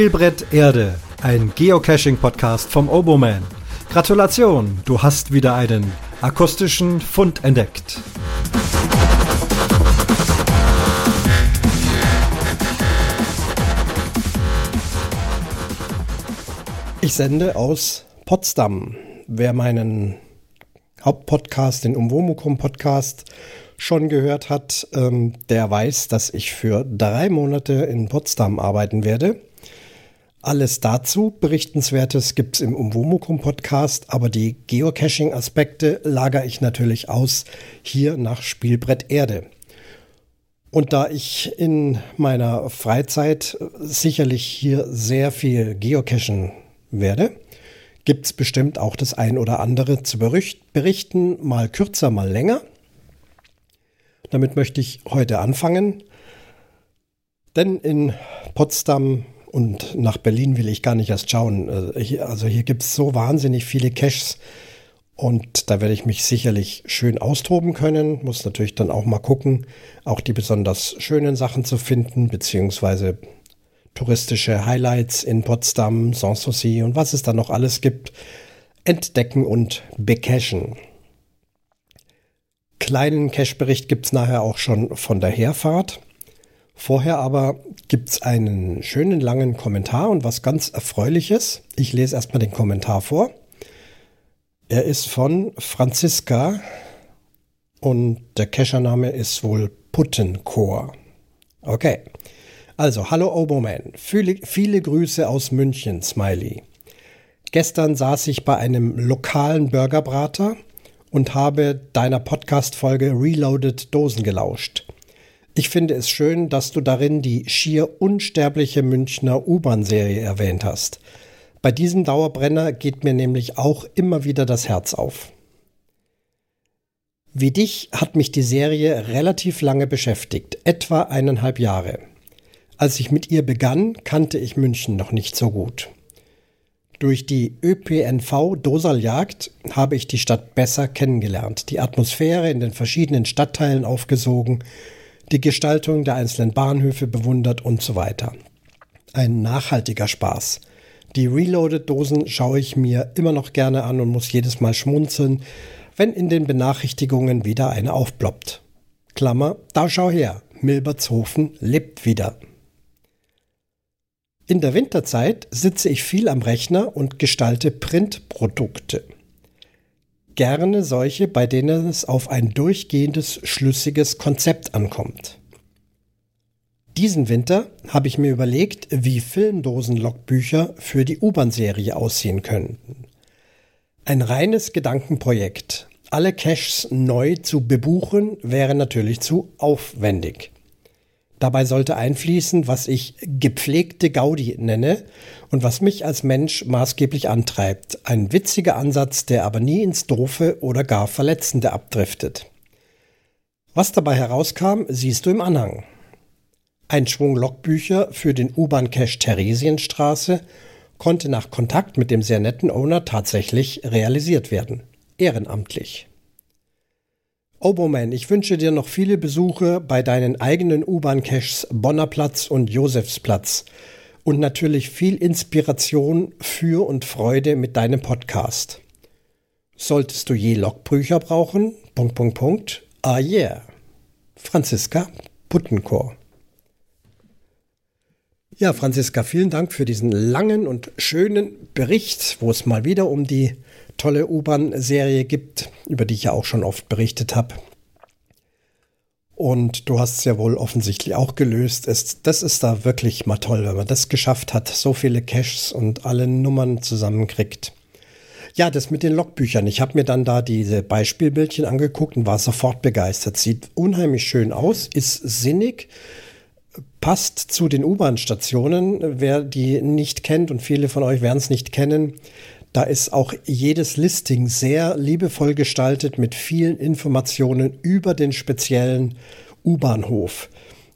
Spielbrett Erde, ein Geocaching-Podcast vom Oboman. Gratulation, du hast wieder einen akustischen Fund entdeckt. Ich sende aus Potsdam. Wer meinen Hauptpodcast, den Umwomukum Podcast, schon gehört hat, ähm, der weiß, dass ich für drei Monate in Potsdam arbeiten werde. Alles dazu Berichtenswertes gibt es im Umwomukum Podcast, aber die Geocaching-Aspekte lagere ich natürlich aus hier nach Spielbrett Erde. Und da ich in meiner Freizeit sicherlich hier sehr viel geocachen werde, gibt es bestimmt auch das ein oder andere zu berichten, mal kürzer, mal länger. Damit möchte ich heute anfangen. Denn in Potsdam und nach Berlin will ich gar nicht erst schauen. Also hier gibt es so wahnsinnig viele Caches und da werde ich mich sicherlich schön austoben können. Muss natürlich dann auch mal gucken, auch die besonders schönen Sachen zu finden, beziehungsweise touristische Highlights in Potsdam, Sanssouci und was es da noch alles gibt, entdecken und becachen. Kleinen Cache-Bericht gibt es nachher auch schon von der Herfahrt. Vorher aber gibt es einen schönen langen Kommentar und was ganz Erfreuliches. Ich lese erstmal den Kommentar vor. Er ist von Franziska und der Cachername ist wohl Puttenchor. Okay. Also, hallo Oboman. Viele, viele Grüße aus München, Smiley. Gestern saß ich bei einem lokalen Burgerbrater und habe deiner Podcast-Folge Reloaded Dosen gelauscht. Ich finde es schön, dass du darin die schier unsterbliche Münchner U-Bahn-Serie erwähnt hast. Bei diesem Dauerbrenner geht mir nämlich auch immer wieder das Herz auf. Wie dich hat mich die Serie relativ lange beschäftigt, etwa eineinhalb Jahre. Als ich mit ihr begann, kannte ich München noch nicht so gut. Durch die ÖPNV-Dosaljagd habe ich die Stadt besser kennengelernt, die Atmosphäre in den verschiedenen Stadtteilen aufgesogen die Gestaltung der einzelnen Bahnhöfe bewundert und so weiter. Ein nachhaltiger Spaß. Die Reloaded-Dosen schaue ich mir immer noch gerne an und muss jedes Mal schmunzeln, wenn in den Benachrichtigungen wieder eine aufploppt. Klammer, da schau her, Milbertshofen lebt wieder. In der Winterzeit sitze ich viel am Rechner und gestalte Printprodukte gerne solche, bei denen es auf ein durchgehendes, schlüssiges Konzept ankommt. Diesen Winter habe ich mir überlegt, wie Filmdosen-Logbücher für die U-Bahn-Serie aussehen könnten. Ein reines Gedankenprojekt. Alle Caches neu zu bebuchen wäre natürlich zu aufwendig. Dabei sollte einfließen, was ich gepflegte Gaudi nenne und was mich als Mensch maßgeblich antreibt. Ein witziger Ansatz, der aber nie ins Doofe oder gar Verletzende abdriftet. Was dabei herauskam, siehst du im Anhang. Ein Schwung Logbücher für den U-Bahn-Cache Theresienstraße konnte nach Kontakt mit dem sehr netten Owner tatsächlich realisiert werden. Ehrenamtlich. Oboman, ich wünsche dir noch viele Besuche bei deinen eigenen U-Bahn-Caches Bonner Platz und Josefsplatz und natürlich viel Inspiration für und Freude mit deinem Podcast. Solltest du je Logbücher brauchen? Punkt, Punkt, Punkt. Ah yeah. Franziska Puttenchor. Ja, Franziska, vielen Dank für diesen langen und schönen Bericht, wo es mal wieder um die tolle U-Bahn-Serie gibt, über die ich ja auch schon oft berichtet habe. Und du hast es ja wohl offensichtlich auch gelöst. Es, das ist da wirklich mal toll, wenn man das geschafft hat, so viele Caches und alle Nummern zusammenkriegt. Ja, das mit den Logbüchern. Ich habe mir dann da diese Beispielbildchen angeguckt und war sofort begeistert. Sieht unheimlich schön aus, ist sinnig, passt zu den U-Bahn-Stationen. Wer die nicht kennt und viele von euch werden es nicht kennen, da ist auch jedes Listing sehr liebevoll gestaltet mit vielen Informationen über den speziellen U-Bahnhof.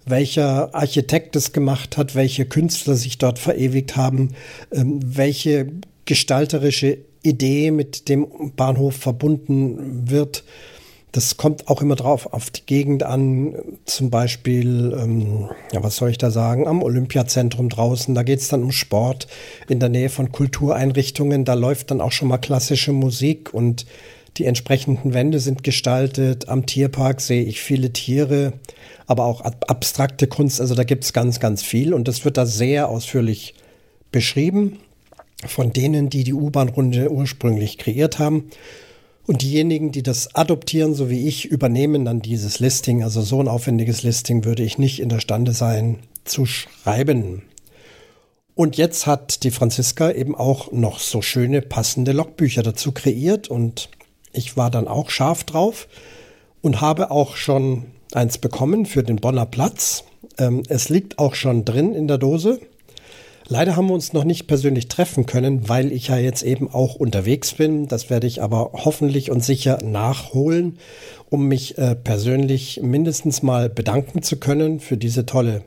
Welcher Architekt es gemacht hat, welche Künstler sich dort verewigt haben, ähm, welche gestalterische Idee mit dem Bahnhof verbunden wird. Das kommt auch immer drauf auf die Gegend an. Zum Beispiel, ähm, ja, was soll ich da sagen, am Olympiazentrum draußen, da geht es dann um Sport in der Nähe von Kultureinrichtungen. Da läuft dann auch schon mal klassische Musik und die entsprechenden Wände sind gestaltet. Am Tierpark sehe ich viele Tiere, aber auch abstrakte Kunst. Also da gibt es ganz, ganz viel und das wird da sehr ausführlich beschrieben von denen, die die U-Bahn-Runde ursprünglich kreiert haben. Und diejenigen, die das adoptieren, so wie ich, übernehmen dann dieses Listing. Also so ein aufwendiges Listing würde ich nicht in der Stande sein zu schreiben. Und jetzt hat die Franziska eben auch noch so schöne passende Logbücher dazu kreiert und ich war dann auch scharf drauf und habe auch schon eins bekommen für den Bonner Platz. Ähm, es liegt auch schon drin in der Dose. Leider haben wir uns noch nicht persönlich treffen können, weil ich ja jetzt eben auch unterwegs bin. Das werde ich aber hoffentlich und sicher nachholen, um mich äh, persönlich mindestens mal bedanken zu können für diese tolle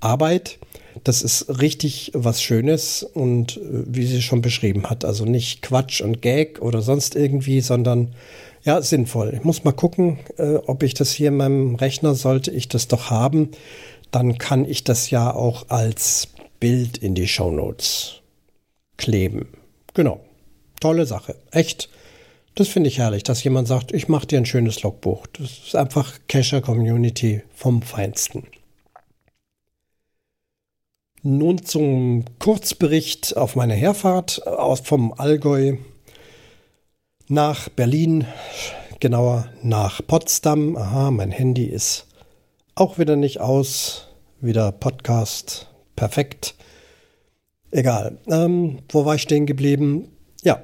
Arbeit. Das ist richtig was Schönes und äh, wie sie schon beschrieben hat, also nicht Quatsch und Gag oder sonst irgendwie, sondern ja, sinnvoll. Ich muss mal gucken, äh, ob ich das hier in meinem Rechner sollte ich das doch haben. Dann kann ich das ja auch als Bild in die Show Notes kleben. Genau. Tolle Sache. Echt. Das finde ich herrlich, dass jemand sagt, ich mache dir ein schönes Logbuch. Das ist einfach Cacher Community vom Feinsten. Nun zum Kurzbericht auf meiner Herfahrt aus vom Allgäu nach Berlin, genauer nach Potsdam. Aha, mein Handy ist auch wieder nicht aus. Wieder Podcast perfekt. Egal. Ähm, wo war ich stehen geblieben? Ja,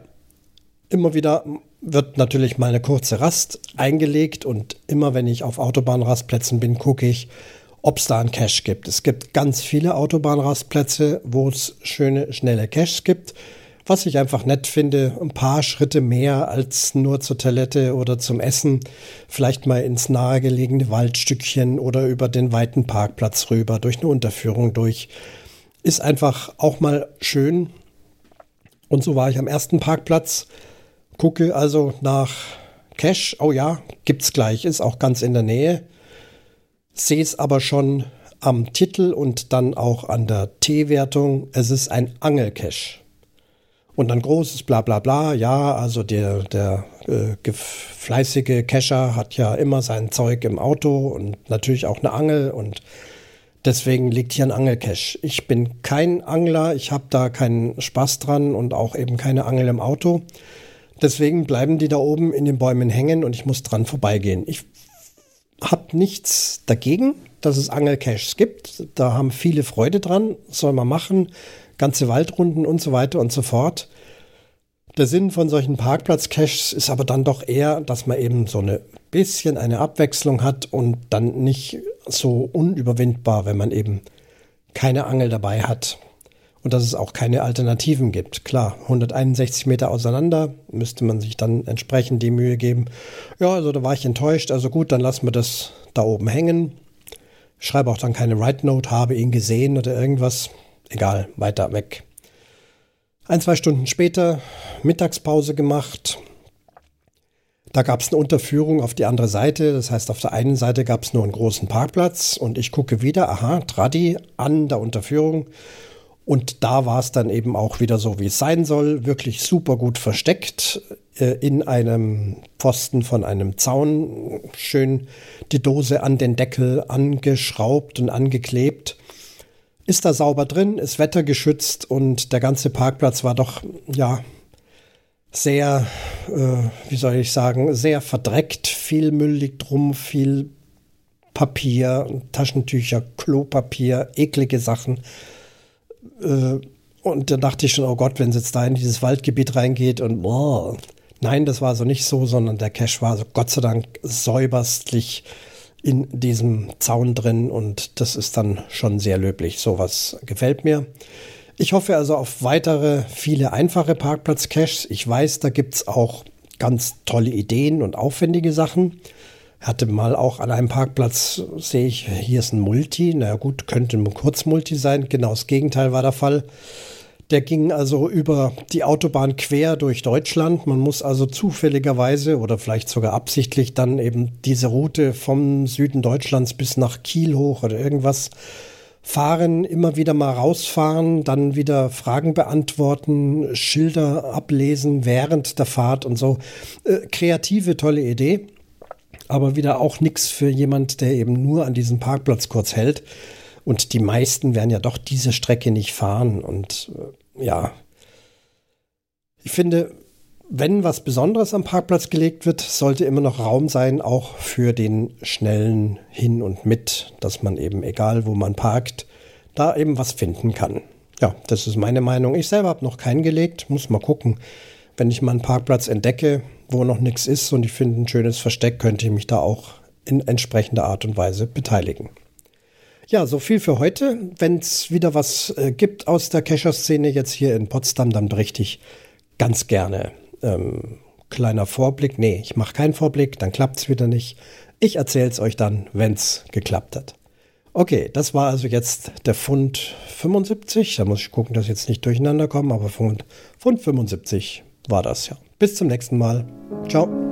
immer wieder wird natürlich mal eine kurze Rast eingelegt und immer wenn ich auf Autobahnrastplätzen bin, gucke ich, ob es da einen Cache gibt. Es gibt ganz viele Autobahnrastplätze, wo es schöne, schnelle Caches gibt. Was ich einfach nett finde, ein paar Schritte mehr als nur zur Toilette oder zum Essen, vielleicht mal ins nahegelegene Waldstückchen oder über den weiten Parkplatz rüber, durch eine Unterführung durch. Ist einfach auch mal schön. Und so war ich am ersten Parkplatz, gucke also nach Cash. Oh ja, gibt's gleich, ist auch ganz in der Nähe. Sehe es aber schon am Titel und dann auch an der T-Wertung. Es ist ein Angelcache. Und dann großes bla bla bla. Ja, also der, der äh, fleißige Cacher hat ja immer sein Zeug im Auto und natürlich auch eine Angel und deswegen liegt hier ein Angelcache. Ich bin kein Angler, ich habe da keinen Spaß dran und auch eben keine Angel im Auto. Deswegen bleiben die da oben in den Bäumen hängen und ich muss dran vorbeigehen. Ich habe nichts dagegen, dass es Angelcaches gibt. Da haben viele Freude dran, soll man machen ganze Waldrunden und so weiter und so fort. Der Sinn von solchen Parkplatz-Caches ist aber dann doch eher, dass man eben so ein bisschen eine Abwechslung hat und dann nicht so unüberwindbar, wenn man eben keine Angel dabei hat. Und dass es auch keine Alternativen gibt. Klar, 161 Meter auseinander müsste man sich dann entsprechend die Mühe geben. Ja, also da war ich enttäuscht. Also gut, dann lassen wir das da oben hängen. Schreibe auch dann keine Write Note, habe ihn gesehen oder irgendwas. Egal, weiter weg. Ein, zwei Stunden später Mittagspause gemacht. Da gab es eine Unterführung auf die andere Seite. Das heißt, auf der einen Seite gab es nur einen großen Parkplatz und ich gucke wieder, aha, Tradi an der Unterführung. Und da war es dann eben auch wieder so, wie es sein soll. Wirklich super gut versteckt äh, in einem Pfosten von einem Zaun. Schön die Dose an den Deckel angeschraubt und angeklebt ist da sauber drin, ist wettergeschützt und der ganze Parkplatz war doch, ja, sehr, äh, wie soll ich sagen, sehr verdreckt. Viel Müll liegt drum, viel Papier, Taschentücher, Klopapier, eklige Sachen. Äh, und da dachte ich schon, oh Gott, wenn es jetzt da in dieses Waldgebiet reingeht und boah. Nein, das war so nicht so, sondern der Cache war so Gott sei Dank säuberstlich in diesem Zaun drin und das ist dann schon sehr löblich. Sowas gefällt mir. Ich hoffe also auf weitere viele einfache Parkplatz-Caches. Ich weiß, da gibt es auch ganz tolle Ideen und aufwendige Sachen. Hatte mal auch an einem Parkplatz, sehe ich, hier ist ein Multi. Na gut, könnte ein Kurzmulti sein. Genau das Gegenteil war der Fall. Der ging also über die Autobahn quer durch Deutschland. Man muss also zufälligerweise oder vielleicht sogar absichtlich dann eben diese Route vom Süden Deutschlands bis nach Kiel hoch oder irgendwas fahren, immer wieder mal rausfahren, dann wieder Fragen beantworten, Schilder ablesen während der Fahrt und so. Äh, kreative, tolle Idee, aber wieder auch nichts für jemand, der eben nur an diesem Parkplatz kurz hält. Und die meisten werden ja doch diese Strecke nicht fahren. Und äh, ja, ich finde, wenn was Besonderes am Parkplatz gelegt wird, sollte immer noch Raum sein, auch für den schnellen Hin und Mit, dass man eben, egal wo man parkt, da eben was finden kann. Ja, das ist meine Meinung. Ich selber habe noch keinen gelegt, muss mal gucken. Wenn ich mal einen Parkplatz entdecke, wo noch nichts ist und ich finde ein schönes Versteck, könnte ich mich da auch in entsprechender Art und Weise beteiligen. Ja, so viel für heute. Wenn es wieder was äh, gibt aus der Kescher-Szene jetzt hier in Potsdam, dann berichte ich ganz gerne. Ähm, kleiner Vorblick. Nee, ich mache keinen Vorblick, dann klappt es wieder nicht. Ich erzähle es euch dann, wenn es geklappt hat. Okay, das war also jetzt der Fund 75. Da muss ich gucken, dass ich jetzt nicht durcheinander komme, aber Fund, Fund 75 war das ja. Bis zum nächsten Mal. Ciao.